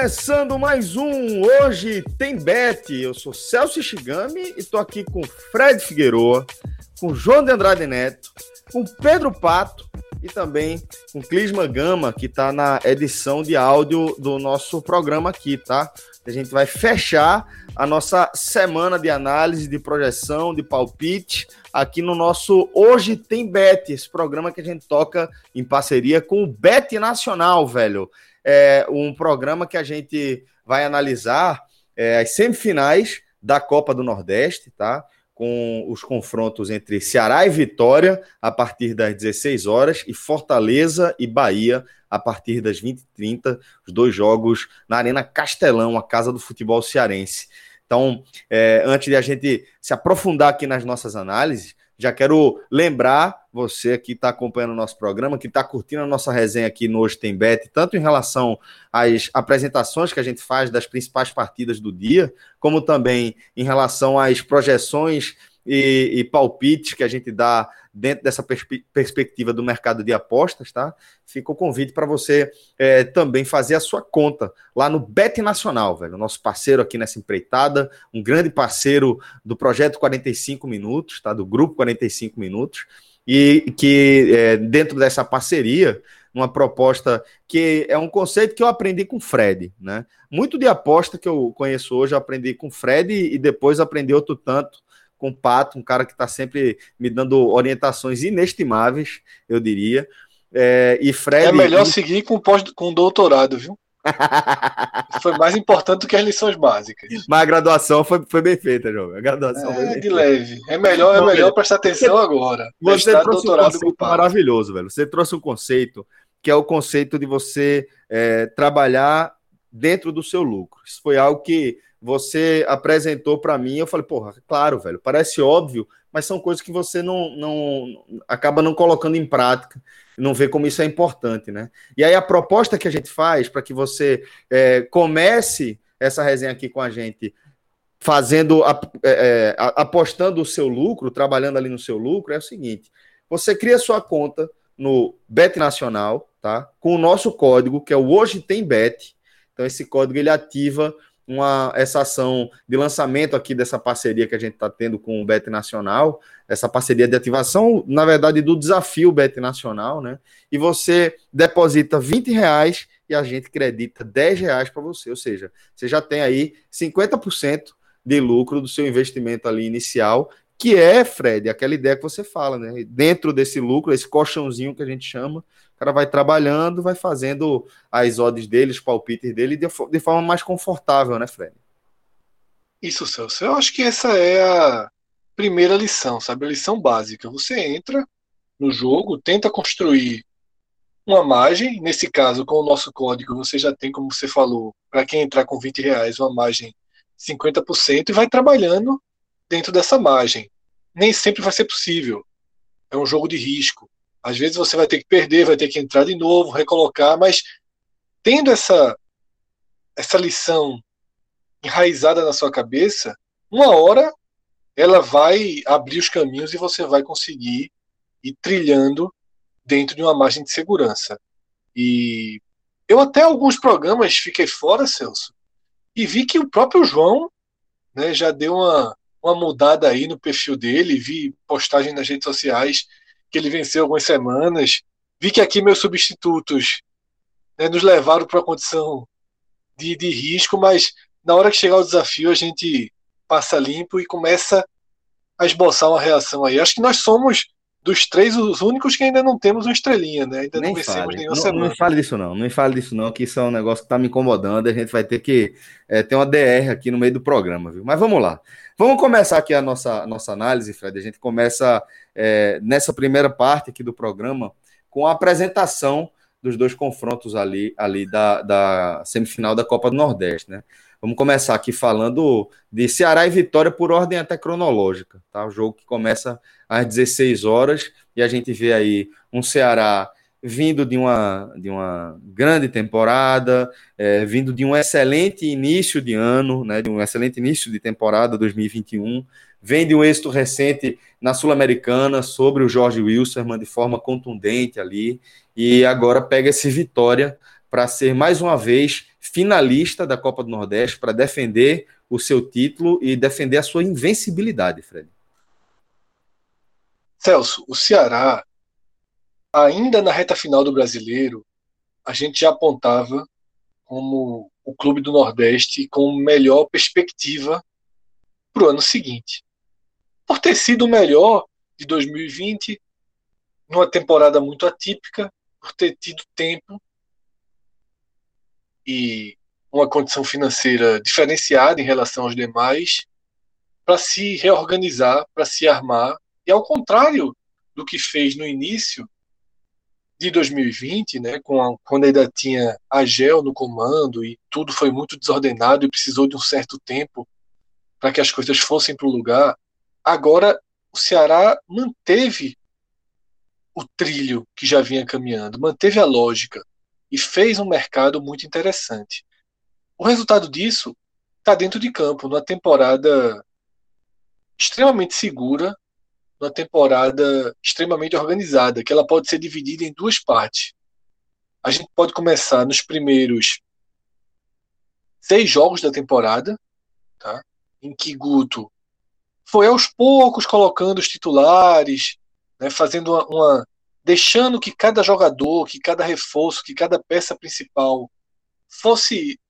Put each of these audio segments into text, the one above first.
Começando mais um Hoje Tem Bet. Eu sou Celso Shigami e tô aqui com Fred Figueroa, com João de Andrade Neto, com Pedro Pato e também com Clisma Gama, que está na edição de áudio do nosso programa aqui, tá? A gente vai fechar a nossa semana de análise, de projeção, de palpite aqui no nosso Hoje Tem Bet, esse programa que a gente toca em parceria com o Bet Nacional, velho é um programa que a gente vai analisar é, as semifinais da Copa do Nordeste, tá? Com os confrontos entre Ceará e Vitória a partir das 16 horas e Fortaleza e Bahia a partir das 20h30, os dois jogos na Arena Castelão, a casa do futebol cearense. Então, é, antes de a gente se aprofundar aqui nas nossas análises, já quero lembrar você que está acompanhando o nosso programa, que está curtindo a nossa resenha aqui no Hoje Tem Bet, tanto em relação às apresentações que a gente faz das principais partidas do dia, como também em relação às projeções e, e palpites que a gente dá dentro dessa perspe perspectiva do mercado de apostas, tá? Fica o convite para você é, também fazer a sua conta lá no Bet Nacional, velho, nosso parceiro aqui nessa empreitada, um grande parceiro do projeto 45 Minutos, tá? Do grupo 45 Minutos, e que é, dentro dessa parceria uma proposta que é um conceito que eu aprendi com o Fred, né? Muito de aposta que eu conheço hoje eu aprendi com o Fred e depois aprendi outro tanto com o Pato, um cara que está sempre me dando orientações inestimáveis, eu diria. É, e Fred. É melhor seguir com, pós, com doutorado, viu? foi mais importante do que as lições básicas. Mas a graduação foi, foi bem feita, João. A graduação é, de leve. É melhor, é melhor prestar atenção você, agora. Você trouxe um conceito maravilhoso, velho. Você trouxe um conceito que é o conceito de você é, trabalhar dentro do seu lucro. Isso foi algo que você apresentou para mim, eu falei, porra, claro, velho, parece óbvio, mas são coisas que você não, não acaba não colocando em prática, não vê como isso é importante, né? E aí a proposta que a gente faz para que você é, comece essa resenha aqui com a gente, fazendo, é, é, apostando o seu lucro, trabalhando ali no seu lucro, é o seguinte: você cria sua conta no Bet Nacional, tá? Com o nosso código, que é o Hoje Tem Bet. Então, esse código ele ativa uma, essa ação de lançamento aqui dessa parceria que a gente está tendo com o Bet Nacional, essa parceria de ativação, na verdade, do desafio Bet Nacional, né? E você deposita 20 reais e a gente acredita 10 reais para você, ou seja, você já tem aí 50% de lucro do seu investimento ali inicial, que é, Fred, aquela ideia que você fala, né? Dentro desse lucro, esse colchãozinho que a gente chama, cara vai trabalhando, vai fazendo as odds dele, os palpites dele de, de forma mais confortável, né, Fred? Isso, Celso. Eu acho que essa é a primeira lição, sabe? A lição básica. Você entra no jogo, tenta construir uma margem. Nesse caso, com o nosso código, você já tem, como você falou, para quem entrar com 20 reais, uma margem 50% e vai trabalhando dentro dessa margem. Nem sempre vai ser possível. É um jogo de risco. Às vezes você vai ter que perder, vai ter que entrar de novo, recolocar, mas tendo essa essa lição enraizada na sua cabeça, uma hora ela vai abrir os caminhos e você vai conseguir ir trilhando dentro de uma margem de segurança. E eu até alguns programas fiquei fora, Celso, e vi que o próprio João né, já deu uma, uma mudada aí no perfil dele, vi postagem nas redes sociais que ele venceu algumas semanas. Vi que aqui meus substitutos né, nos levaram para uma condição de, de risco, mas na hora que chegar o desafio a gente passa limpo e começa a esboçar uma reação aí. Acho que nós somos dos três, os únicos que ainda não temos uma estrelinha, né? Ainda Nem não vencemos fale. nenhuma não, semana. Não me fale disso, não. Não me fale disso, não, que isso é um negócio que tá me incomodando. A gente vai ter que é, ter uma DR aqui no meio do programa, viu? Mas vamos lá. Vamos começar aqui a nossa, nossa análise, Fred. A gente começa é, nessa primeira parte aqui do programa com a apresentação dos dois confrontos ali, ali da, da semifinal da Copa do Nordeste, né? Vamos começar aqui falando de Ceará e Vitória por ordem até cronológica, tá? O jogo que começa às 16 horas e a gente vê aí um Ceará vindo de uma, de uma grande temporada, é, vindo de um excelente início de ano, né, de um excelente início de temporada 2021, vem de um êxito recente na Sul-Americana sobre o Jorge Wilson de forma contundente ali, e agora pega esse vitória para ser mais uma vez finalista da Copa do Nordeste, para defender o seu título e defender a sua invencibilidade, Fred. Celso, o Ceará, ainda na reta final do brasileiro, a gente já apontava como o clube do Nordeste com melhor perspectiva para o ano seguinte. Por ter sido o melhor de 2020, numa temporada muito atípica, por ter tido tempo e uma condição financeira diferenciada em relação aos demais para se reorganizar, para se armar. E ao contrário do que fez no início de 2020, né, com a, quando ainda tinha a GEL no comando e tudo foi muito desordenado e precisou de um certo tempo para que as coisas fossem para o lugar, agora o Ceará manteve o trilho que já vinha caminhando, manteve a lógica e fez um mercado muito interessante. O resultado disso está dentro de campo, numa temporada extremamente segura, numa temporada extremamente organizada, que ela pode ser dividida em duas partes. A gente pode começar nos primeiros seis jogos da temporada, tá? em que Guto foi aos poucos colocando os titulares, né, fazendo uma, uma, deixando que cada jogador, que cada reforço, que cada peça principal fosse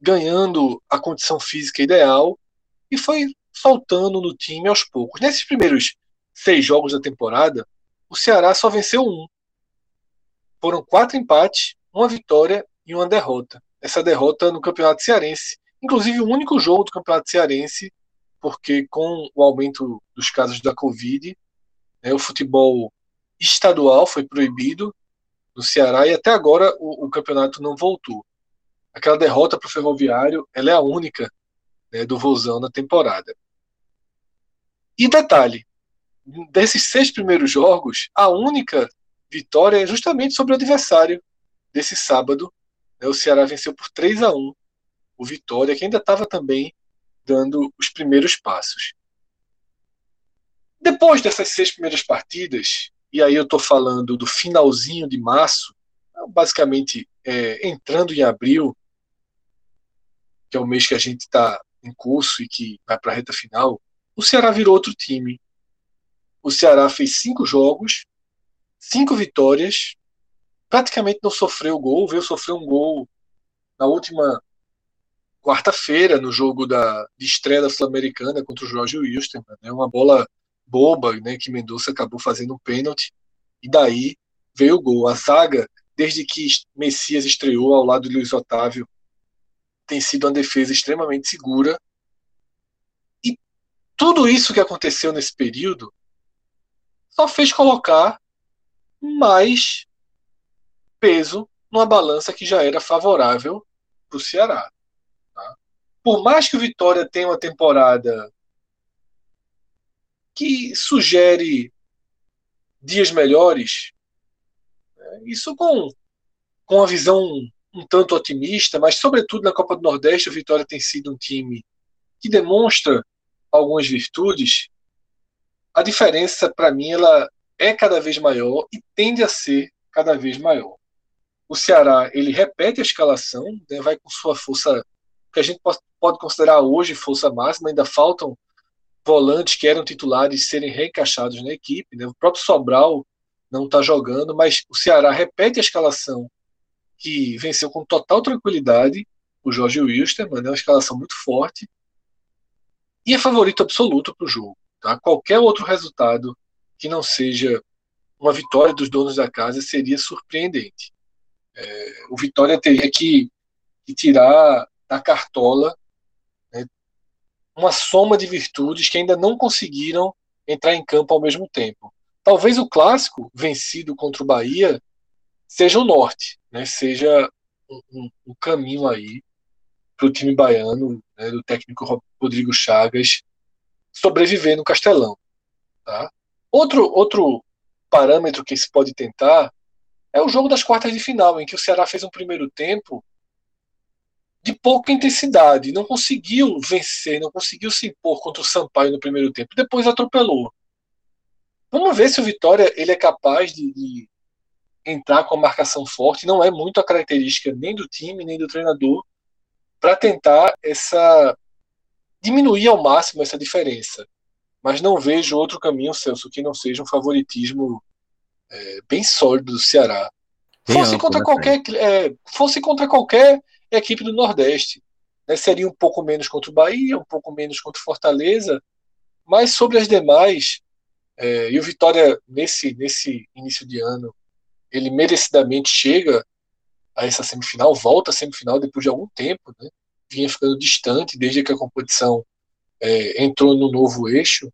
ganhando a condição física ideal e foi faltando no time aos poucos. Nesses primeiros seis jogos da temporada, o Ceará só venceu um. Foram quatro empates, uma vitória e uma derrota. Essa derrota no Campeonato Cearense. Inclusive, o único jogo do Campeonato Cearense, porque com o aumento dos casos da Covid, né, o futebol estadual foi proibido no Ceará e até agora o, o campeonato não voltou. Aquela derrota para o Ferroviário, ela é a única né, do Vozão na temporada. E detalhe, desses seis primeiros jogos, a única vitória é justamente sobre o adversário desse sábado. Né, o Ceará venceu por 3 a 1 o Vitória, que ainda estava também dando os primeiros passos. Depois dessas seis primeiras partidas, e aí eu estou falando do finalzinho de março, basicamente é, entrando em abril, que é o mês que a gente está em curso e que vai para a reta final, o Ceará virou outro time. O Ceará fez cinco jogos, cinco vitórias, praticamente não sofreu gol, veio sofrer um gol na última quarta-feira, no jogo da, de estreia da Sul-Americana contra o Jorge Wilstermann. Né? Uma bola boba, né, que Mendonça acabou fazendo um pênalti, e daí veio o gol. A zaga, desde que Messias estreou ao lado de Luiz Otávio, tem sido uma defesa extremamente segura. E tudo isso que aconteceu nesse período só fez colocar mais peso numa balança que já era favorável para o Ceará. Por mais que o Vitória tenha uma temporada que sugere dias melhores. Né? Isso com, com uma visão um tanto otimista, mas sobretudo na Copa do Nordeste, o Vitória tem sido um time que demonstra algumas virtudes. A diferença, para mim, ela é cada vez maior e tende a ser cada vez maior. O Ceará ele repete a escalação, né, vai com sua força que a gente pode considerar hoje força máxima, ainda faltam volantes que eram titulares serem reencaixados na equipe. Né? O próprio Sobral não está jogando, mas o Ceará repete a escalação que venceu com total tranquilidade o Jorge Wilstermann, é uma escalação muito forte e é favorito absoluto para o jogo. Tá? Qualquer outro resultado que não seja uma vitória dos donos da casa seria surpreendente. É, o Vitória teria que, que tirar da cartola né, uma soma de virtudes que ainda não conseguiram entrar em campo ao mesmo tempo. Talvez o clássico vencido contra o Bahia seja o norte, né, seja um, um, um caminho aí para o time baiano, né, do técnico Rodrigo Chagas, sobreviver no Castelão. Tá? Outro, outro parâmetro que se pode tentar é o jogo das quartas de final, em que o Ceará fez um primeiro tempo de pouca intensidade, não conseguiu vencer, não conseguiu se impor contra o Sampaio no primeiro tempo, depois atropelou. Vamos ver se o Vitória ele é capaz de, de entrar com a marcação forte, não é muito a característica nem do time, nem do treinador, para tentar essa diminuir ao máximo essa diferença. Mas não vejo outro caminho, Celso, que não seja um favoritismo é, bem sólido do Ceará. fosse contra né, qualquer é, fosse contra qualquer equipe do Nordeste, né, seria um pouco menos contra o Bahia, um pouco menos contra o Fortaleza, mas sobre as demais, é, e o Vitória nesse nesse início de ano, ele merecidamente chega a essa semifinal, volta à semifinal depois de algum tempo, né? vinha ficando distante desde que a competição é, entrou no novo eixo,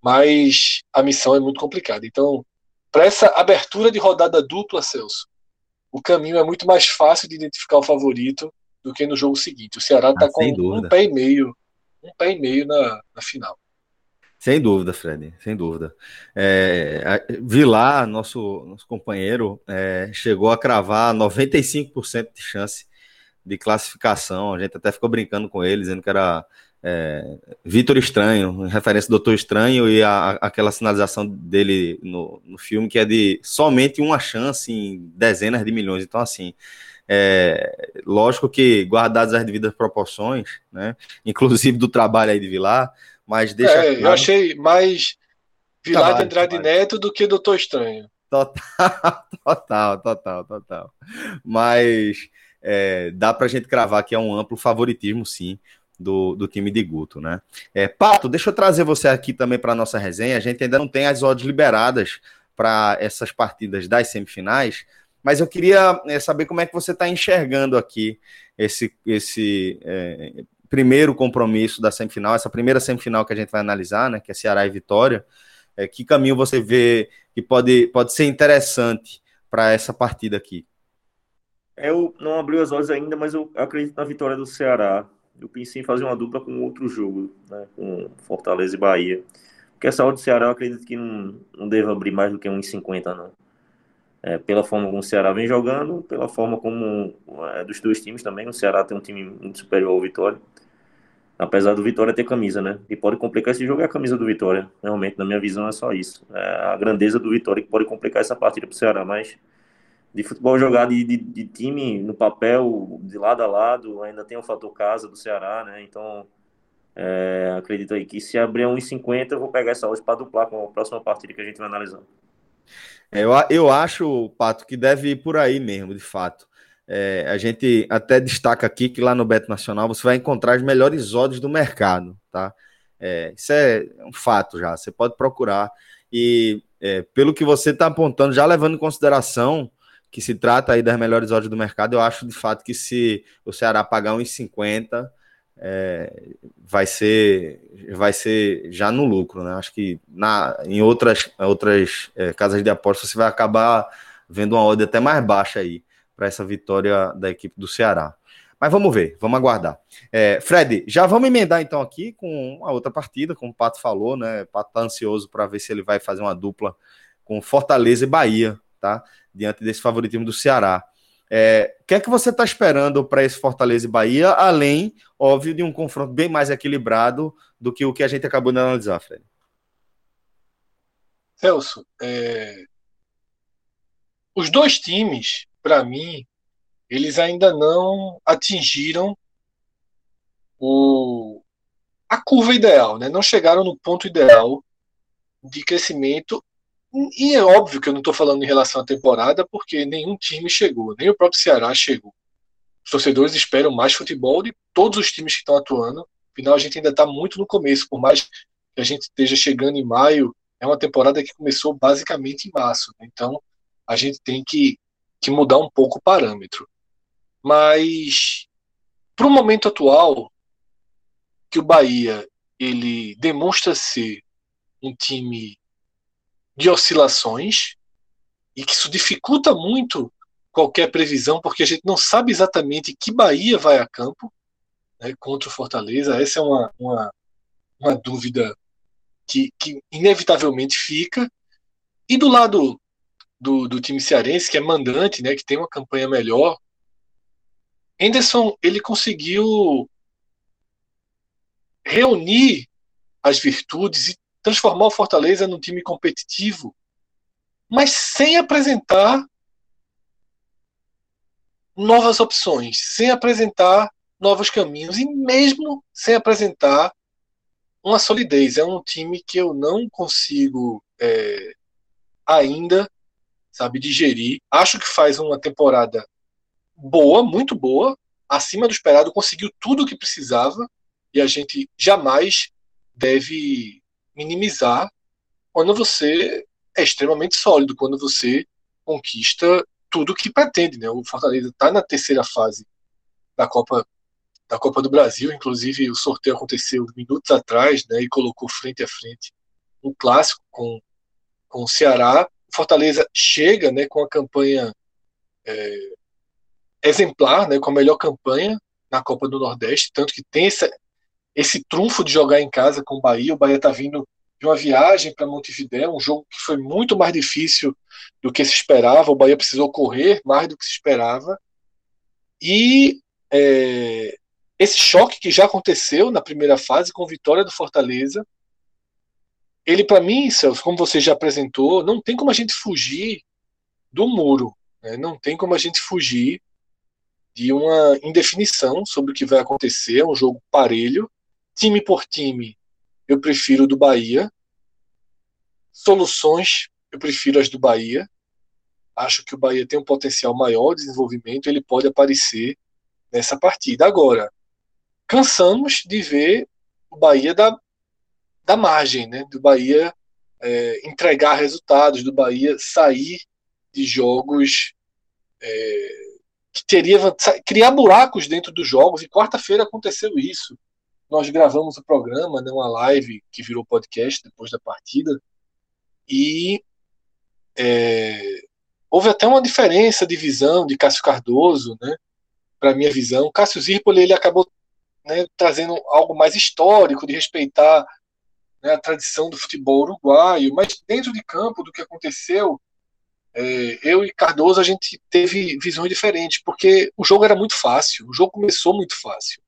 mas a missão é muito complicada. Então, para essa abertura de rodada dupla, Celso, o caminho é muito mais fácil de identificar o favorito do que no jogo seguinte. O Ceará está ah, com um pé e meio, um pé e meio na, na final. Sem dúvida, Fred, sem dúvida. É, Vilar, nosso, nosso companheiro, é, chegou a cravar 95% de chance de classificação. A gente até ficou brincando com ele, dizendo que era é, Vitor Estranho, referência do Doutor Estranho, e a, aquela sinalização dele no, no filme, que é de somente uma chance em dezenas de milhões. Então, assim, é, lógico que guardadas as devidas proporções, né? Inclusive do trabalho aí de Vilar mas deixa. É, claro... eu achei mais Vilar de Andrade Neto do que Doutor Estranho. Total, total, total, total. Mas é, dá pra gente cravar que é um amplo favoritismo, sim, do, do time de Guto, né? É, Pato, deixa eu trazer você aqui também para nossa resenha. A gente ainda não tem as odds liberadas para essas partidas das semifinais, mas eu queria é, saber como é que você está enxergando aqui esse, esse é, primeiro compromisso da semifinal, essa primeira semifinal que a gente vai analisar, né, que é Ceará e Vitória, é, que caminho você vê que pode, pode ser interessante para essa partida aqui? Eu não abri as olhos ainda, mas eu acredito na vitória do Ceará. Eu pensei em fazer uma dupla com outro jogo, né, com Fortaleza e Bahia. Porque essa hora do Ceará eu acredito que não, não deve abrir mais do que 1,50, não. É, pela forma como o Ceará vem jogando, pela forma como é, dos dois times também. O Ceará tem um time muito superior ao Vitória. Apesar do Vitória ter camisa, né? E pode complicar esse jogo é a camisa do Vitória. Realmente, na minha visão, é só isso. É a grandeza do Vitória que pode complicar essa partida para o Ceará. Mas de futebol jogado de, de, de, time no papel, de lado a lado, ainda tem o fator casa do Ceará, né? Então, é, acredito aí que se abrir 1,50, eu vou pegar essa hoje para duplar com a próxima partida que a gente vai analisar. É, eu, eu acho, Pato, que deve ir por aí mesmo, de fato. É, a gente até destaca aqui que lá no Beto Nacional você vai encontrar as melhores odds do mercado, tá? É, isso é um fato já, você pode procurar. E é, pelo que você está apontando, já levando em consideração que se trata aí das melhores odds do mercado, eu acho de fato que se o Ceará pagar 1,50 é, vai ser vai ser já no lucro, né? Acho que na, em outras, outras é, casas de apostas você vai acabar vendo uma odd até mais baixa aí para essa vitória da equipe do Ceará. Mas vamos ver, vamos aguardar. É, Fred, já vamos emendar então aqui com a outra partida, como o Pato falou, né? O Pato tá ansioso para ver se ele vai fazer uma dupla com Fortaleza e Bahia, tá? Diante desse favoritismo do Ceará. É, o que é que você está esperando para esse Fortaleza e Bahia, além, óbvio, de um confronto bem mais equilibrado do que o que a gente acabou de analisar, Fred? Celso, é... os dois times para mim, eles ainda não atingiram o, a curva ideal, né? não chegaram no ponto ideal de crescimento. E é óbvio que eu não estou falando em relação à temporada, porque nenhum time chegou, nem o próprio Ceará chegou. Os torcedores esperam mais futebol de todos os times que estão atuando. Afinal, a gente ainda está muito no começo, por mais que a gente esteja chegando em maio, é uma temporada que começou basicamente em março. Né? Então, a gente tem que, que mudar um pouco o parâmetro. Mas, para o momento atual, que o Bahia ele demonstra ser um time de oscilações e que isso dificulta muito qualquer previsão, porque a gente não sabe exatamente que Bahia vai a campo né, contra o Fortaleza. Essa é uma, uma, uma dúvida que, que, inevitavelmente fica. E do lado do, do time cearense, que é mandante, né, que tem uma campanha melhor, Henderson ele conseguiu reunir as virtudes e transformar o Fortaleza num time competitivo, mas sem apresentar novas opções, sem apresentar novos caminhos e mesmo sem apresentar uma solidez. É um time que eu não consigo é, ainda, sabe, digerir. Acho que faz uma temporada boa, muito boa, acima do esperado, conseguiu tudo o que precisava e a gente jamais deve minimizar quando você é extremamente sólido, quando você conquista tudo o que pretende. Né? O Fortaleza está na terceira fase da Copa da Copa do Brasil, inclusive o sorteio aconteceu minutos atrás, né, e colocou frente a frente um clássico com, com o Ceará. Fortaleza chega, né, com a campanha é, exemplar, né, com a melhor campanha na Copa do Nordeste, tanto que tem essa, esse trunfo de jogar em casa com o Bahia. O Bahia está vindo de uma viagem para Montevideo, um jogo que foi muito mais difícil do que se esperava. O Bahia precisou correr mais do que se esperava. E é, esse choque que já aconteceu na primeira fase com vitória do Fortaleza, ele para mim, Celso, como você já apresentou, não tem como a gente fugir do muro, né? não tem como a gente fugir de uma indefinição sobre o que vai acontecer, um jogo parelho, time por time, eu prefiro do Bahia. Soluções, eu prefiro as do Bahia. Acho que o Bahia tem um potencial maior de desenvolvimento, ele pode aparecer nessa partida. Agora, cansamos de ver o Bahia da, da margem, né? do Bahia é, entregar resultados, do Bahia sair de jogos é, que teria criar buracos dentro dos jogos. E quarta-feira aconteceu isso. Nós gravamos o programa, né, uma live que virou podcast depois da partida, e é, houve até uma diferença de visão de Cássio Cardoso, né, para minha visão. Cássio Zirpoli ele acabou né, trazendo algo mais histórico, de respeitar né, a tradição do futebol uruguaio, mas dentro de campo do que aconteceu, é, eu e Cardoso a gente teve visões diferentes, porque o jogo era muito fácil, o jogo começou muito fácil.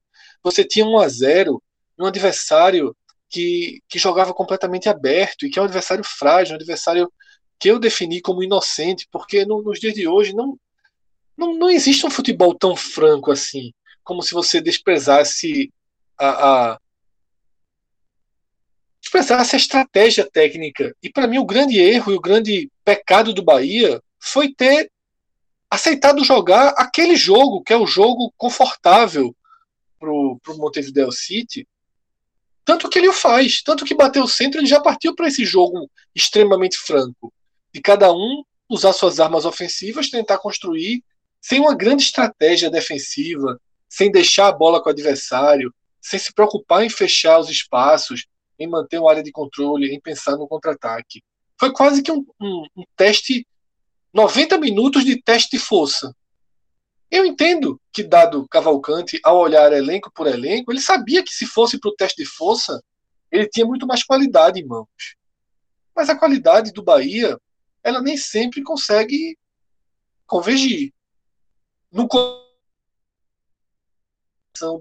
Você tinha 1 a 0 um adversário que, que jogava completamente aberto e que é um adversário frágil, um adversário que eu defini como inocente, porque no, nos dias de hoje não, não, não existe um futebol tão franco assim como se você desprezasse a, a desprezasse a estratégia técnica. E para mim o grande erro e o grande pecado do Bahia foi ter aceitado jogar aquele jogo, que é o jogo confortável para o Montevideo City. Tanto que ele o faz, tanto que bateu o centro, ele já partiu para esse jogo extremamente franco. De cada um usar suas armas ofensivas, tentar construir, sem uma grande estratégia defensiva, sem deixar a bola com o adversário, sem se preocupar em fechar os espaços, em manter uma área de controle, em pensar no contra-ataque. Foi quase que um, um, um, teste, 90 minutos de teste de força. Eu entendo que, dado Cavalcante, ao olhar elenco por elenco, ele sabia que se fosse para o teste de força, ele tinha muito mais qualidade em mãos. Mas a qualidade do Bahia, ela nem sempre consegue convergir. No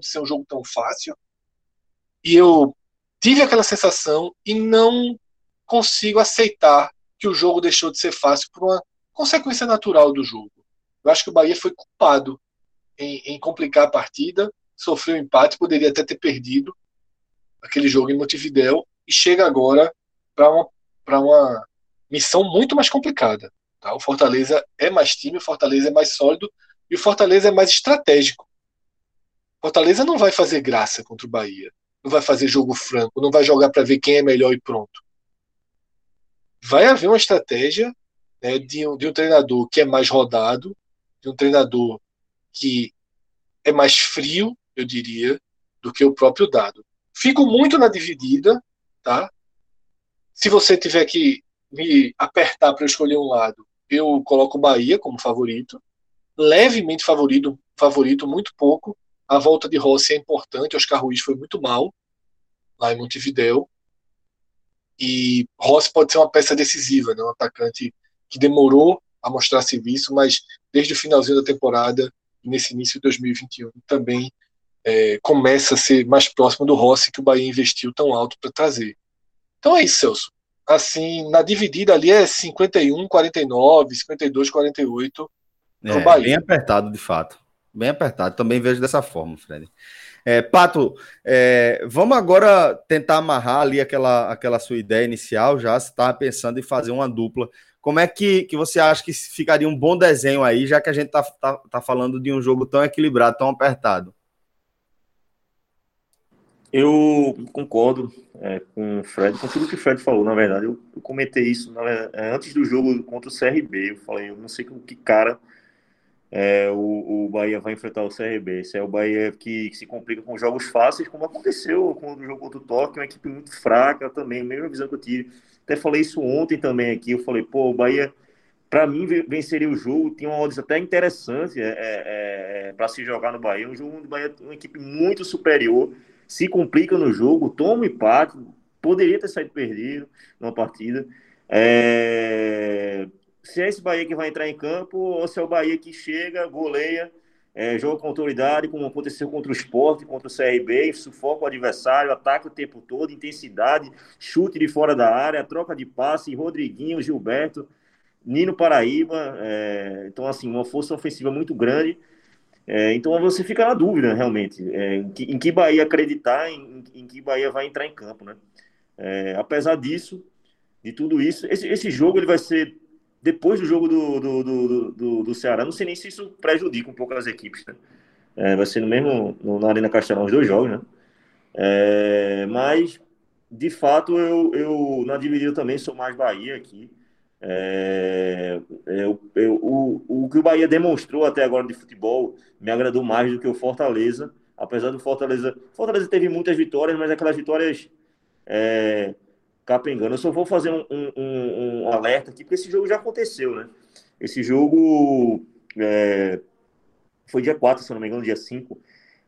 de ser um jogo tão fácil. E eu tive aquela sensação e não consigo aceitar que o jogo deixou de ser fácil por uma consequência natural do jogo. Eu acho que o Bahia foi culpado em, em complicar a partida, sofreu um empate, poderia até ter perdido aquele jogo em Montevideo e chega agora para uma, uma missão muito mais complicada. Tá? O Fortaleza é mais time, o Fortaleza é mais sólido e o Fortaleza é mais estratégico. Fortaleza não vai fazer graça contra o Bahia. Não vai fazer jogo franco, não vai jogar para ver quem é melhor e pronto. vai haver uma estratégia né, de, um, de um treinador que é mais rodado, de um treinador que é mais frio, eu diria, do que o próprio dado. Fico muito na dividida, tá? Se você tiver que me apertar para escolher um lado, eu coloco o Bahia como favorito, levemente favorito, favorito muito pouco. A volta de Rossi é importante, Oscar Ruiz foi muito mal lá em Montevideo. E Rossi pode ser uma peça decisiva, né? um atacante que demorou a mostrar serviço, mas desde o finalzinho da temporada nesse início de 2021 também é, começa a ser mais próximo do Rossi que o Bahia investiu tão alto para trazer. Então é isso, Celso. Assim, na dividida ali é 51, 49, 52, 48 é, Bahia. Bem apertado, de fato. Bem apertado. Também vejo dessa forma, Fred. É, Pato, é, vamos agora tentar amarrar ali aquela, aquela sua ideia inicial já. Você estava pensando em fazer uma dupla. Como é que, que você acha que ficaria um bom desenho aí, já que a gente está tá, tá falando de um jogo tão equilibrado, tão apertado? Eu concordo é, com o Fred, com tudo que o Fred falou, na verdade. Eu, eu comentei isso é, antes do jogo contra o CRB. Eu falei, eu não sei com que cara é, o, o Bahia vai enfrentar o CRB. Esse é o Bahia que, que, se complica com jogos fáceis, como aconteceu com o jogo contra o Tóquio, uma equipe muito fraca também, mesma visão que eu tive. Até falei isso ontem também aqui. Eu falei, pô, o Bahia, para mim, venceria o jogo. Tinha uma odds até interessante é, é, é para se jogar no Bahia. Um jogo do Bahia, uma equipe muito superior, se complica no jogo, toma um empate, poderia ter saído perdido numa partida. É, se é esse Bahia que vai entrar em campo ou se é o Bahia que chega, goleia, é, joga com autoridade, como aconteceu contra o Sport, contra o CRB, sufoca o adversário, ataca o tempo todo, intensidade, chute de fora da área, troca de passe, Rodriguinho, Gilberto, Nino Paraíba, é, então assim, uma força ofensiva muito grande, é, então você fica na dúvida, realmente, é, em que, em, que, Bahia acreditar, em, em, que Bahia vai entrar em campo, né? É, apesar disso, de tudo isso, esse, esse jogo ele vai ser depois do jogo do, do, do, do, do Ceará, não sei nem se isso prejudica um pouco as equipes, né? É, vai ser no mesmo, no, na Arena Castelão, os dois jogos, né? É, mas, de fato, eu, eu na dividida também sou mais Bahia aqui. É, eu, eu, o, o que o Bahia demonstrou até agora de futebol me agradou mais do que o Fortaleza, apesar do Fortaleza. Fortaleza teve muitas vitórias, mas aquelas vitórias é, capengando. Eu só vou fazer um, um, um, alerta aqui, porque esse jogo já aconteceu, né? Esse jogo é, foi dia 4, se não me engano, dia 5.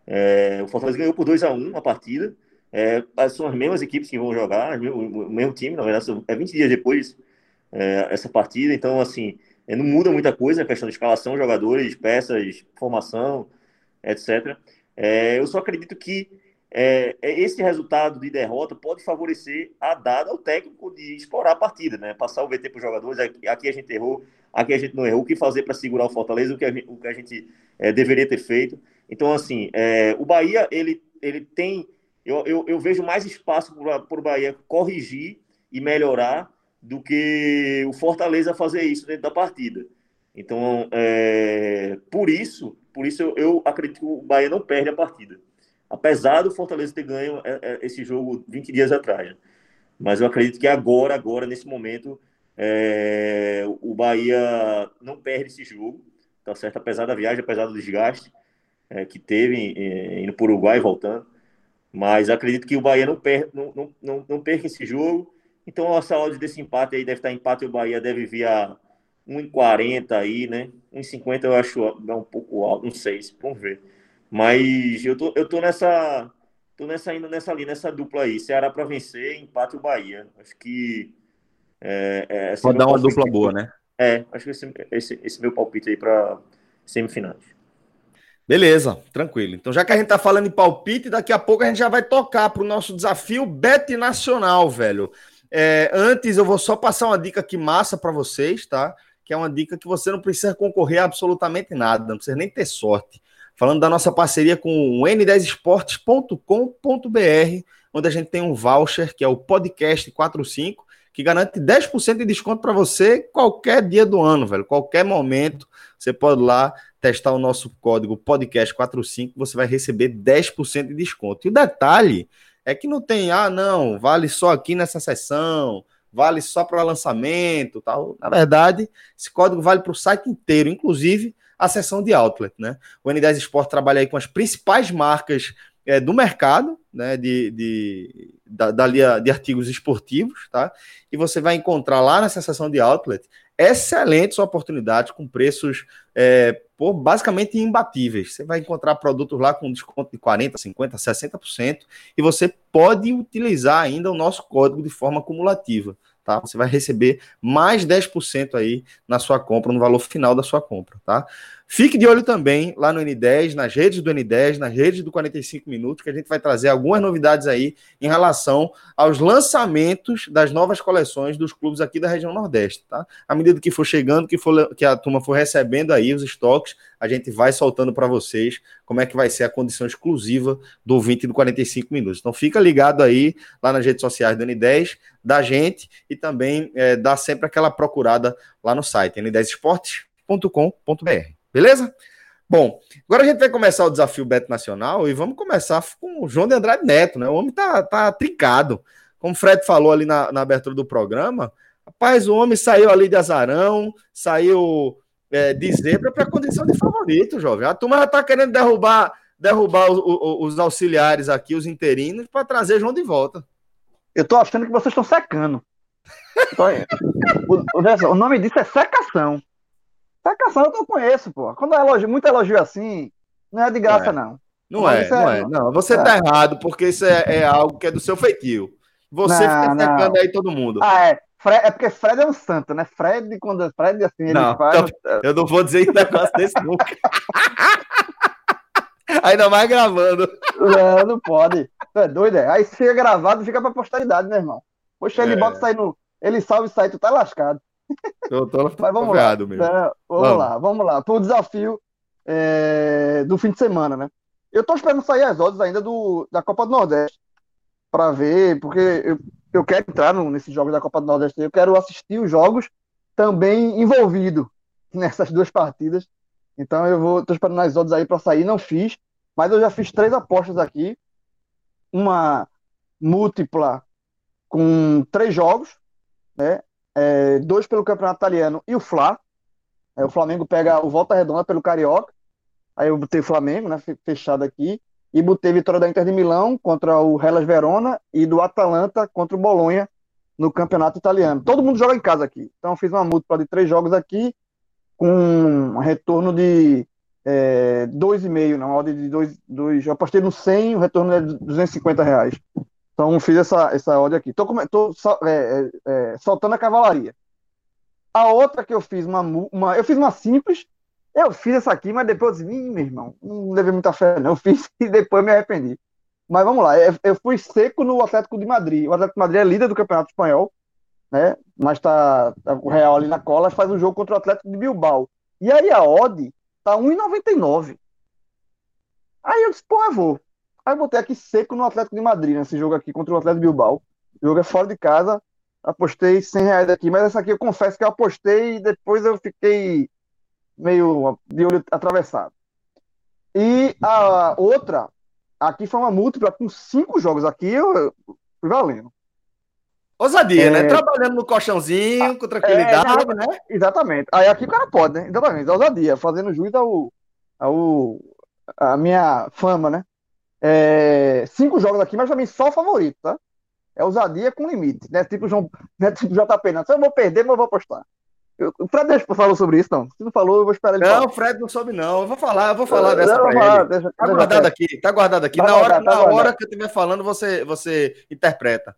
É, o Fortaleza ganhou por 2 a 1 a partida. É, são as mesmas equipes que vão jogar, o mesmo time, na verdade, é 20 dias depois é, essa partida, então, assim, é, não muda muita coisa a questão de escalação, jogadores, peças, formação, etc. É, eu só acredito que é, é, esse resultado de derrota pode favorecer a dada ao técnico de explorar a partida, né? Passar o VT para os jogadores, aqui, aqui, a gente errou, aqui a gente não errou, o que fazer para segurar o Fortaleza, o que a gente, o que a gente é, deveria ter feito. Então, assim, é, o Bahia, ele, ele tem, eu, eu, eu vejo mais espaço para o Bahia corrigir e melhorar do que o Fortaleza fazer isso dentro da partida. Então, é, por isso, por isso eu, eu acredito que o Bahia não perde a partida apesar do Fortaleza ter ganho é, é, esse jogo 20 dias atrás. Mas eu acredito que agora, agora, nesse momento, é, o Bahia não perde esse jogo, tá certo? Apesar da viagem, apesar do desgaste é, que teve é, indo para o Uruguai e voltando. Mas acredito que o Bahia não, per, não, não, não, não perca esse jogo. Então a saúde desse empate aí deve estar empate e o Bahia deve vir a 1,40 aí, né? 1,50 eu acho é um pouco alto, não sei, vamos ver. Mas eu tô, eu tô nessa. Tô nessa ainda nessa ali, nessa dupla aí. Ceará para vencer, empate o Bahia. Acho que. É, é, Pode dar uma dupla boa, né? É, acho que esse, esse, esse meu palpite aí para semifinais. Beleza, tranquilo. Então, já que a gente tá falando em palpite, daqui a pouco a gente já vai tocar pro nosso desafio Bet Nacional, velho. É, antes, eu vou só passar uma dica aqui massa para vocês, tá? Que é uma dica que você não precisa concorrer a absolutamente nada, não precisa nem ter sorte falando da nossa parceria com o n10esportes.com.br, onde a gente tem um voucher que é o podcast 45, que garante 10% de desconto para você qualquer dia do ano, velho, qualquer momento. Você pode lá testar o nosso código podcast45, você vai receber 10% de desconto. E o detalhe é que não tem, ah, não, vale só aqui nessa sessão, vale só para lançamento, tal. Na verdade, esse código vale para o site inteiro, inclusive a seção de outlet, né? O N10 Sport trabalha aí com as principais marcas é, do mercado, né, de, de, da, linha de artigos esportivos, tá? E você vai encontrar lá na seção de outlet excelentes oportunidades com preços é, por, basicamente imbatíveis. Você vai encontrar produtos lá com desconto de 40%, 50%, 60% e você pode utilizar ainda o nosso código de forma acumulativa. Tá? Você vai receber mais 10% aí na sua compra, no valor final da sua compra, tá? Fique de olho também lá no N10, nas redes do N10, nas redes do 45 Minutos, que a gente vai trazer algumas novidades aí em relação aos lançamentos das novas coleções dos clubes aqui da região Nordeste, tá? À medida que for chegando, que, for, que a turma for recebendo aí os estoques, a gente vai soltando para vocês como é que vai ser a condição exclusiva do ouvinte do 45 Minutos. Então fica ligado aí lá nas redes sociais do N10, da gente e também é, dá sempre aquela procurada lá no site n10esportes.com.br. Beleza? Bom, agora a gente vai começar o desafio Beto Nacional e vamos começar com o João de Andrade Neto, né? O homem tá, tá trincado. Como o Fred falou ali na, na abertura do programa, rapaz, o homem saiu ali de azarão, saiu é, de zebra para condição de favorito, jovem. A turma já tá querendo derrubar, derrubar o, o, os auxiliares aqui, os interinos, para trazer João de volta. Eu tô achando que vocês estão secando. o, nome disso é secação. Sacação eu conheço, pô. Quando é elogio, muito elogio assim, não é de graça, não. Não, não é, não é, é. Não, você é. tá errado, porque isso é, é, algo que é do seu feitio. Você não, fica secando aí todo mundo. Ah, é. Fred, é porque Fred é um santo, né? Fred, quando é Fred assim, ele não, faz. Então, eu não vou dizer um negócio desse nunca. Ainda mais gravando. Não, não pode. Tu é doido, é? Aí se fica gravado, fica pra posteridade, meu irmão. Poxa, ele é. bota sair no. Ele salve e sai, tu tá lascado. Eu tô Mas vamos lá. Mesmo. É, vamos, vamos, lá, vamos lá. Para o desafio é, do fim de semana, né? Eu tô esperando sair as odds ainda do, da Copa do Nordeste para ver, porque eu, eu quero entrar no, nesses jogos da Copa do Nordeste. Eu quero assistir os jogos também envolvido nessas duas partidas. Então eu vou, tô esperando as odds aí para sair. Não fiz, mas eu já fiz três apostas aqui. Uma múltipla com três jogos, né? É, dois pelo Campeonato Italiano e o Fla. É, o Flamengo pega o Volta Redonda pelo Carioca. Aí eu botei o Flamengo, né, fechado aqui. E botei vitória da Inter de Milão contra o Hellas Verona e do Atalanta contra o Bolonha no Campeonato Italiano. Todo mundo joga em casa aqui. Então fiz uma múltipla de três jogos aqui com um retorno de é, 2,5, na ordem de dois. Eu apostei no 100, o retorno é de 250 reais. Então fiz essa, essa ordem aqui. Tô é, é, é, soltando a cavalaria. A outra que eu fiz, uma, uma, eu fiz uma simples. Eu fiz essa aqui, mas depois eu disse, meu irmão, não levei muita fé, não. Eu fiz e depois me arrependi. Mas vamos lá, eu fui seco no Atlético de Madrid. O Atlético de Madrid é líder do Campeonato Espanhol, né? Mas tá, tá o Real ali na cola, faz um jogo contra o Atlético de Bilbao. E aí a odd tá 1,99. Aí eu disse, pô, eu vou. Aí botei aqui seco no Atlético de Madrid, nesse jogo aqui contra o Atlético Bilbao. O jogo é fora de casa. Apostei 100 reais aqui, mas essa aqui eu confesso que eu apostei e depois eu fiquei meio de olho atravessado. E a outra, aqui foi uma múltipla com cinco jogos. Aqui eu fui valendo. Ousadia, é... né? Trabalhando no colchãozinho, com tranquilidade, é, né? Exatamente. Aí aqui o cara pode, né? Exatamente, ousadia, fazendo juiz ao, ao, a minha fama, né? É, cinco jogos aqui, mas também só o favorito, tá? É ousadia com limite, né? Tipo, João, né? tipo JP, não. Se eu vou perder, mas eu vou apostar. Eu, o Fred deixa falou sobre isso, não. Se não falou, eu vou esperar ele Não, o Fred não soube, não. Eu vou falar, eu vou falar eu, dessa eu pra falar, ele. Deixa, tá deixa guardado aqui, tá guardado aqui. Na hora, tá na hora que eu estiver falando, você, você interpreta.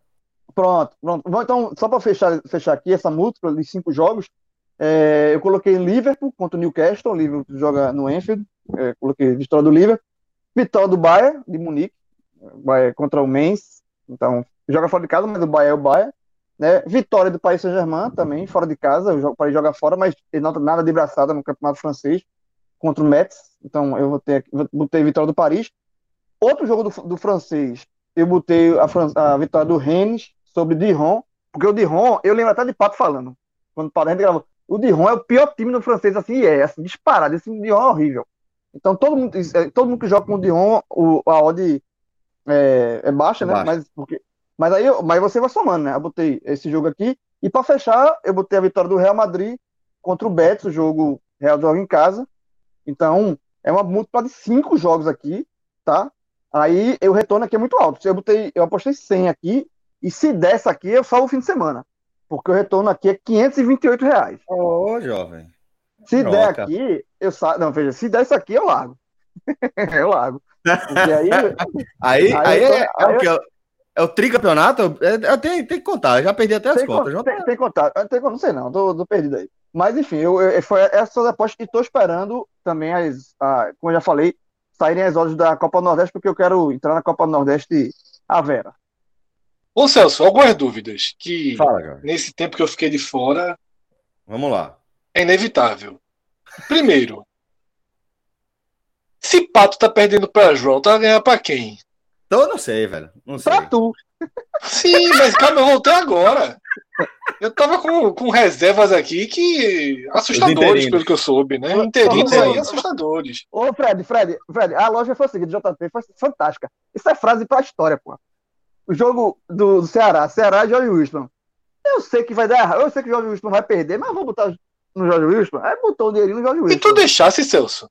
Pronto, pronto. Então, só para fechar, fechar aqui essa múltipla de cinco jogos, é, eu coloquei Liverpool contra o Newcastle, o Liverpool joga no Enfield, é, coloquei vitória do Liverpool. Vitória do Bayern, de Munique, Bayern contra o Mainz, então joga fora de casa, mas o Bayern é o Bayern. Né? Vitória do Paris Saint-Germain também, fora de casa, o Paris joga fora, mas ele não tem nada de braçada no campeonato francês, contra o Metz, então eu vou ter, botei vitória do Paris. Outro jogo do, do francês, eu botei a, a vitória do Rennes sobre o Dijon, porque o Dijon, eu lembro até de Pato falando, quando o Pato gravou, o Dijon é o pior time do francês, assim, é, assim, disparado, esse Dijon é horrível. Então todo mundo, é, todo mundo que joga com o Dion, o, a odd é, é baixa, né? Mas, porque, Mas aí eu- mas você vai somando, né? Eu botei esse jogo aqui. E para fechar, eu botei a vitória do Real Madrid contra o Betis, o jogo Real joga em casa. Então, é uma múltipla de cinco jogos aqui, tá? Aí o retorno aqui é muito alto. Eu botei, eu apostei 100 aqui. E se dessa aqui, eu salvo o fim de semana. Porque o retorno aqui é 528 reais. Ô, jovem. Se Troca. der aqui, eu saio. Não, veja, se der isso aqui, eu largo. eu largo. Porque aí, Aí, Aí aí, eu tô- é, é aí o que? É o tricampeonato? É, é, tem, tem que contar, eu já perdi até as tem, contas. con- tem, tem contato. Tem, con- não sei não, tô, tô perdido aí. Mas enfim, eu, eu, foi essas apostas que estou esperando também, as, a, como eu já falei, saírem as odds da Copa do Nordeste, porque eu quero entrar na Copa do Nordeste a Vera. Ô Celso, algumas dúvidas que Fala, nesse tempo que eu fiquei de fora Vamos lá. É inevitável. Primeiro, se Pato tá perdendo pra João, tá ganhar pra quem? Então eu não sei, velho. Não sei. Pra tu. Sim, mas calma, eu voltei agora. Eu tava com, com reservas aqui que. assustadores, pelo que eu soube, né? Interinos aí assustadores. Ô, Fred, Fred, Fred, a loja foi o seguinte, JP, foi fantástica. Isso é frase pra história, pô. O jogo do, do Ceará, Ceará e Jorge Wilson. Eu sei que vai dar errado, eu sei que o Jorge Wilson vai perder, mas vou botar no Jorge Wilson. Aí botou o dinheirinho no Jorge E Wilson. tu deixasse, Celso?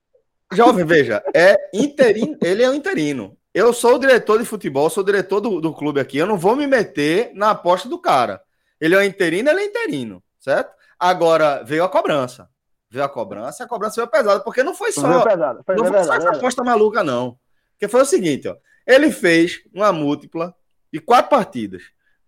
Jovem, veja, é interino, ele é um interino. Eu sou o diretor de futebol, sou o diretor do, do clube aqui. Eu não vou me meter na aposta do cara. Ele é um interino, ele é interino, certo? Agora veio a cobrança. Veio a cobrança, e a cobrança veio pesada, porque não foi Foi só, pesado, foi não foi só essa verdade. aposta maluca, não. Porque foi o seguinte, ó. Ele fez uma múltipla de quatro partidas.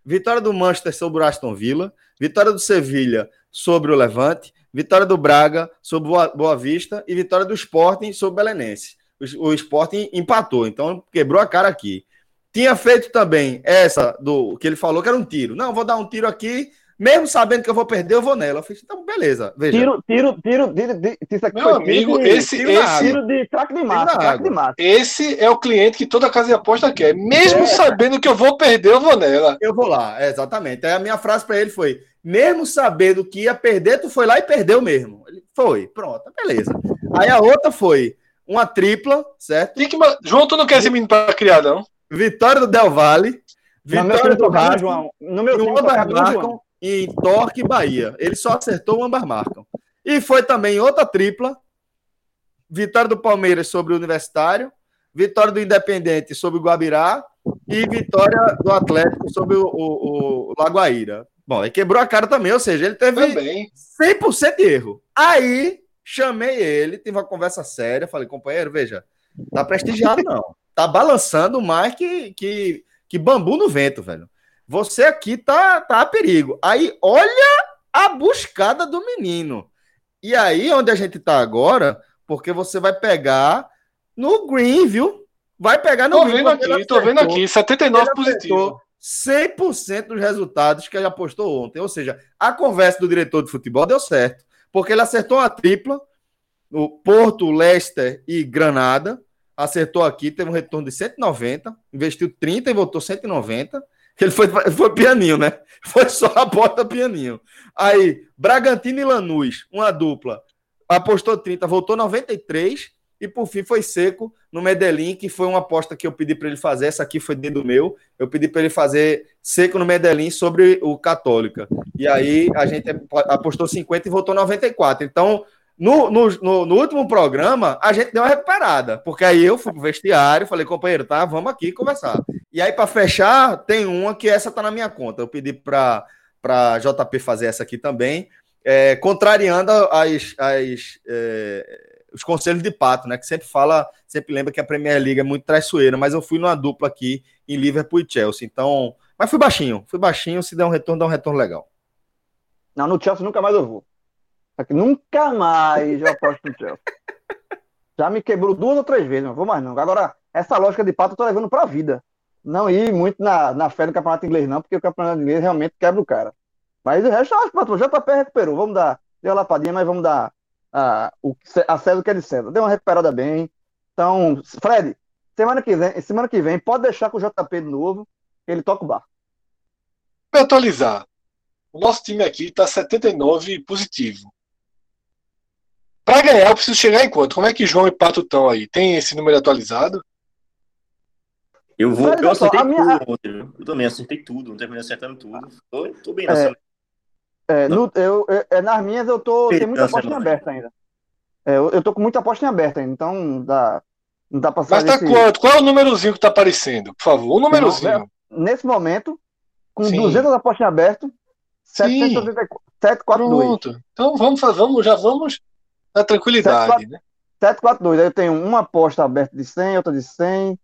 Vitória do Manchester sobre o Aston Villa, vitória do Sevilha sobre o Levante, vitória do Braga sobre Boa- Boa Vista e vitória do Sporting sobre o Belenense. O, o Sporting empatou, então quebrou a cara aqui. Tinha feito também essa do que ele falou que era um tiro. Não, vou dar um tiro aqui, mesmo sabendo que eu vou perder, eu vou nela. Eu fiz, então beleza, veja. Tiro, tiro, tiro, tiro, tiro, isso aqui Meu foi amigo, tiro esse, tiro esse, tiro de craque de massa, craque de massa. esse é o cliente que toda casa de aposta quer. Mesmo É. sabendo que eu vou perder, eu vou nela. Eu vou lá, é, exatamente. Aí a minha frase para ele foi: mesmo sabendo que ia perder, tu foi lá e perdeu mesmo. Ele foi, pronto, beleza. Aí a outra foi uma tripla, certo? Que, João, tu não quer esse menino pra criar, não? Vitória do Del Valle, vitória do Racing João. No meu e o time Ambar tocando, João. Marcam em Torque e Bahia. Ele só acertou o Ambar Marcam. E foi também outra tripla. Vitória do Palmeiras sobre o Universitário, vitória do Independente sobre o Guabirá e vitória do Atlético sobre o, o, o Lagoaíra. Bom, aí quebrou a cara também, ou seja, ele teve Também. 100% de erro. Aí chamei ele, tive uma conversa séria, falei, companheiro, veja, tá prestigiado não. Tá balançando mais que, que, que bambu no vento, velho. Você aqui tá, tá a perigo. Aí olha a buscada do menino. E aí onde a gente tá agora, porque você vai pegar no green, viu? Vai pegar no Tô green. vendo ele aqui, tô vendo aqui. 79 Ele positivo. acertou 100% dos resultados que ele apostou ontem. Ou seja, a conversa do diretor de futebol deu certo. Porque ele acertou uma tripla, o Porto, Leicester e Granada. Acertou aqui, teve um retorno de 190, investiu 30 e voltou 190. Ele foi, foi pianinho, né? Foi só a bota pianinho. Aí, Bragantino e Lanús, uma dupla. Apostou 30, voltou 93. E por fim foi seco no Medellín, que foi uma aposta que eu pedi para ele fazer. Essa aqui foi dentro do meu. Eu pedi para ele fazer seco no Medellín sobre o Católica. E aí a gente apostou 50 e voltou 94. Então, no, no, no, no último programa, a gente deu uma recuperada. Porque aí eu fui pro vestiário, falei, companheiro, tá, vamos aqui conversar. E aí, para fechar, tem uma que essa tá na minha conta. Eu pedi para para JP fazer essa aqui também, é, contrariando as, as é, os conselhos de pato, né? Que sempre fala, sempre lembra que a Premier League é muito traiçoeira, mas eu fui numa dupla aqui em Liverpool e Chelsea. Então, mas fui baixinho, fui baixinho, se der um retorno, dá um retorno legal. Não, no Chelsea nunca mais eu vou. Nunca mais eu aposto no Chelsea. Já me quebrou duas ou três vezes, não vou mais não. Agora, essa lógica de pato eu tô levando pra vida. Não ir muito na, na fé do campeonato inglês, não, porque o campeonato inglês realmente quebra o cara. Mas o resto, eu acho que o JP recuperou. Vamos dar, deu uma lapadinha, mas vamos dar a, o, a César que é de César. Deu uma recuperada bem. Então, Fred, semana que vem, semana que vem pode deixar com o JP de novo, ele toca o bar. Para atualizar, o nosso time aqui está 79 positivo. Para ganhar, eu preciso chegar em quanto? Como é que João e Pato estão aí? Tem esse número atualizado? Eu vou, Mas eu acertei a minha- tudo ontem? Eu também acertei tudo, não terminei acertando tudo. Tô, tô bem É. nessa. É, no- eu, eu- é, nas minhas eu tô, tem muita aposta em aberta ainda. É, eu, eu tô com muita aposta em aberta ainda, então não dá, não dá pra Mas tá desse- quanto? Qual é o númerozinho que tá aparecendo? Por favor, o númerozinho. Nesse momento, com Sim. 200 apostas em aberto, 784, 742. Pronto. Então vamos, vamos, já vamos na tranquilidade, né? 742. Aí eu tenho uma aposta aberta de 100, outra de 100,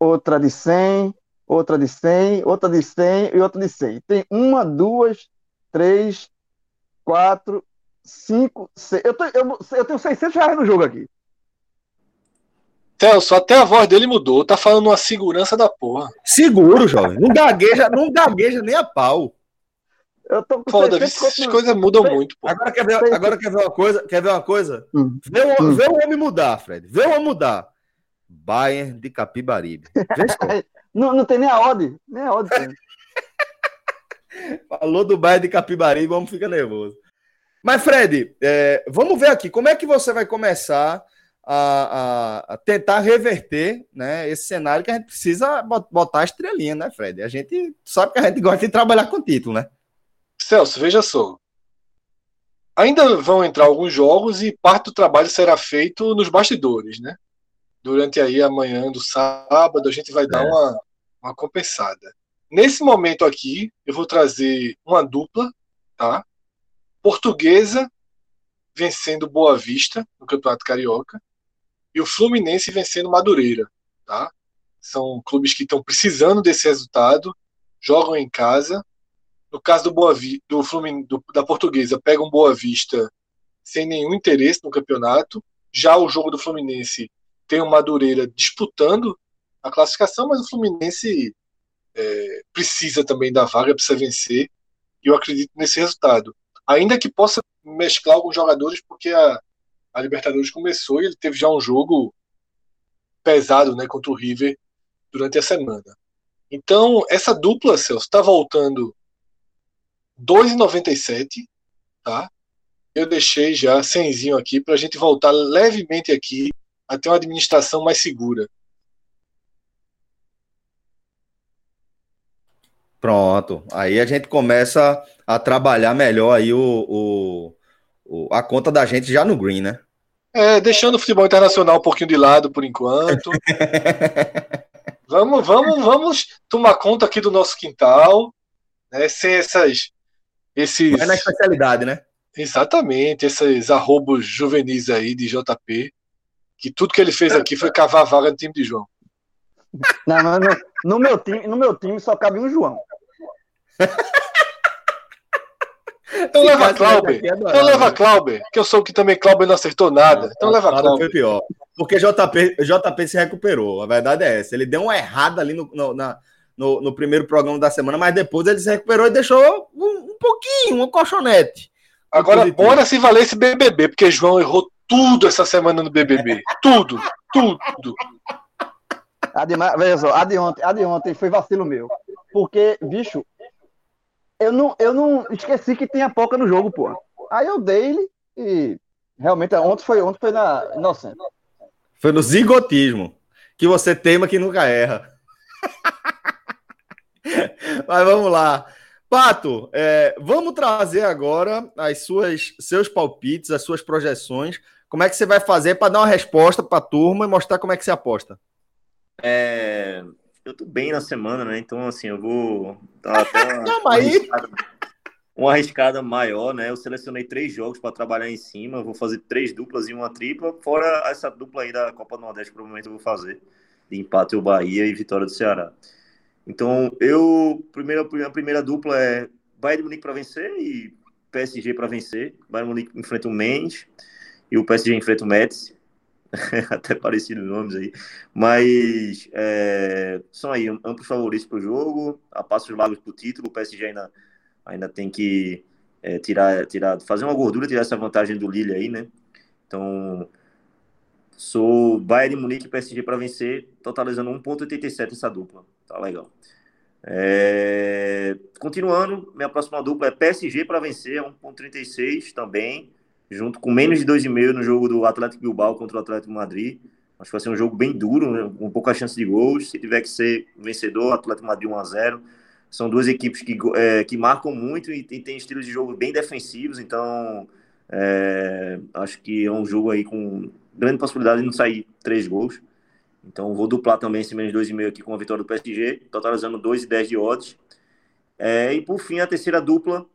outra de 100, outra de 100, outra de 100 e outra de 100. Tem uma, duas, três, quatro, cinco, seis. Eu, tô- eu, eu tenho 600 reais no jogo aqui. Celso, até a voz dele mudou. Tá falando uma segurança da porra. Seguro, jovem. Não gagueja, não gagueja nem a pau. Eu tô com Foda, 600 essas coisas mudam Sei. muito, pô. Agora quer ver, agora quer ver uma coisa? Quer ver uma coisa? Hum. Vê o, Hum. vê o homem mudar, Fred. Vê o homem mudar. Bayern de Capibaribe. Não, não tem nem a odd. Nem a odd. Falou do Bayern de Capibaribe, o homem fica nervoso. Mas, Fred, é, vamos ver aqui. Como é que você vai começar a, a- a tentar reverter né, esse cenário que a gente precisa bot- botar a estrelinha, né, Fred? A gente sabe que a gente gosta de trabalhar com título, né? Celso, veja só. Ainda vão entrar alguns jogos e parte do trabalho será feito nos bastidores, né? Durante aí a manhã do sábado, a gente vai dar É. uma, uma compensada. Nesse momento aqui, eu vou trazer uma dupla, tá? Portuguesa vencendo Boa Vista no Campeonato Carioca e o Fluminense vencendo Madureira, tá? São clubes que estão precisando desse resultado, jogam em casa no caso do Boa Vi- do Flumin, do- da Portuguesa, pega um Boa Vista sem nenhum interesse no campeonato. Já o jogo do Fluminense tem o Madureira disputando a classificação, mas o Fluminense é, precisa também da vaga, precisa vencer. E eu acredito nesse resultado. Ainda que possa mesclar alguns jogadores, porque a, a Libertadores começou e ele teve já um jogo pesado né, contra o River durante a semana. Então, essa dupla, Celso, está voltando 2,97, tá? Eu deixei já 100 aqui para a gente voltar levemente aqui a ter uma administração mais segura. Pronto. Aí a gente começa a trabalhar melhor aí o, o- o- a conta da gente já no green, né? É, deixando o futebol internacional um pouquinho de lado por enquanto. vamos, vamos, vamos tomar conta aqui do nosso quintal, né? Sem essas, esses, Vai na especialidade, né? exatamente, esses arrobos juvenis aí de JP, que tudo que ele fez aqui foi cavar vaga no time de João. Não, não, no, no meu time, no meu time só cabe um João. Então Se leva caso Clauber. é Então leva? Clauber, que eu soube que também Clauber não acertou nada. Então leva Clauber. foi pior. Porque JP, JP se recuperou. A verdade é essa. Ele deu uma errada ali no, no, na- no- no primeiro programa da semana, mas depois ele se recuperou e deixou um, um pouquinho, um colchonete. Agora, positivo. bora se valer esse BBB, porque João errou tudo essa semana no BBB. Tudo, tudo. A de, ma- veja só, a de ontem, a de ontem foi vacilo meu. Porque, bicho, eu não, eu não esqueci que tinha poca no jogo, pô. Aí eu dei ele e realmente ontem foi, ontem foi na inocente. Foi no zigotismo. Que você teima que nunca erra. Mas vamos lá. Pato, é, vamos trazer agora as suas, seus palpites, as suas projeções. Como é que você vai fazer para dar uma resposta para a turma e mostrar como é que você aposta? É, eu tô bem na semana, né? Então, assim, eu vou dar até uma, aí. uma arriscada, uma arriscada maior, né? Eu selecionei três jogos para trabalhar em cima. Vou fazer três duplas e uma tripla. Fora essa dupla aí da Copa do Nordeste, provavelmente eu vou fazer. De empate o Bahia e vitória do Ceará. Então, eu. Primeira, a primeira dupla é Bayern de Munique para vencer e PSG para vencer. Bayern de Munique enfrenta o Mendes e o PSG enfrenta o Metz. Até parecido nomes aí. Mas é, são aí amplos favoritos para o jogo. A passos largos para o título. O PSG ainda, ainda tem que é, tirar, tirar, fazer uma gordura, tirar essa vantagem do Lille aí, né? Então, sou Bayern de Munique e PSG para vencer, totalizando 1,87 essa dupla. Tá legal. É, continuando, minha próxima dupla é PSG para vencer, 1,36 também, junto com menos de 2,5 no jogo do Atlético Bilbao contra o Atlético Madrid. Acho que vai ser um jogo bem duro, né? com pouca chance de gols. Se tiver que ser vencedor, Atlético Madrid 1 a 0 São duas equipes que, é, que marcam muito e, e têm estilos de jogo bem defensivos, então é, acho que é um jogo aí com grande possibilidade de não sair três gols. Então vou duplar também esse menos 2,5 aqui com a vitória do PSG, totalizando 2,10 de odds. É, e por fim, a terceira dupla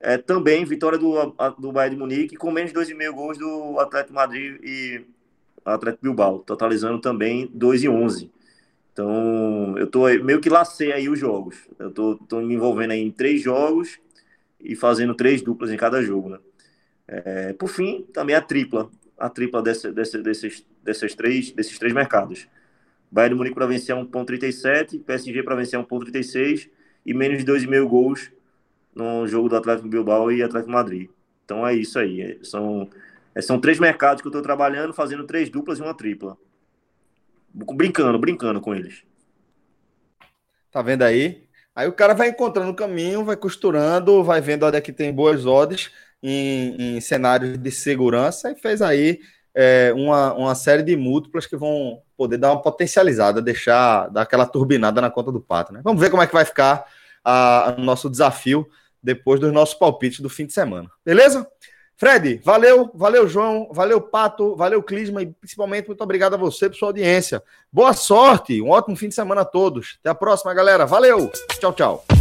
é também vitória do, do Bayern de Munique com menos 2,5 gols do Atlético Madrid e Atlético Bilbao, totalizando também 2,11. Então, eu tô meio que lacei aí os jogos. Eu tô, tô me envolvendo aí em três jogos e fazendo três duplas em cada jogo, né? É, por fim, também a tripla, a tripla desse, desse, desses, desses, três, desses três mercados. Bayern de Munique para vencer 1.37, PSG para vencer 1.36 e menos de 2,5 gols no jogo do Atlético Bilbao e Atlético Madrid. Então é isso aí. São, é, são três mercados que eu estou trabalhando, fazendo três duplas e uma tripla. Brincando, brincando com eles. Tá vendo aí? Aí o cara vai encontrando o caminho, vai costurando, vai vendo onde é que tem boas odds em, em cenários de segurança e fez aí é, uma, uma série de múltiplas que vão poder dar uma potencializada, deixar, dar aquela turbinada na conta do pato. Né? Vamos ver como é que vai ficar o nosso desafio depois dos nossos palpites do fim de semana. Beleza? Fred, valeu, valeu, João, valeu, Pato, valeu, Clisma, e principalmente muito obrigado a você por sua audiência. Boa sorte, um ótimo fim de semana a todos. Até a próxima, galera. Valeu, tchau, tchau.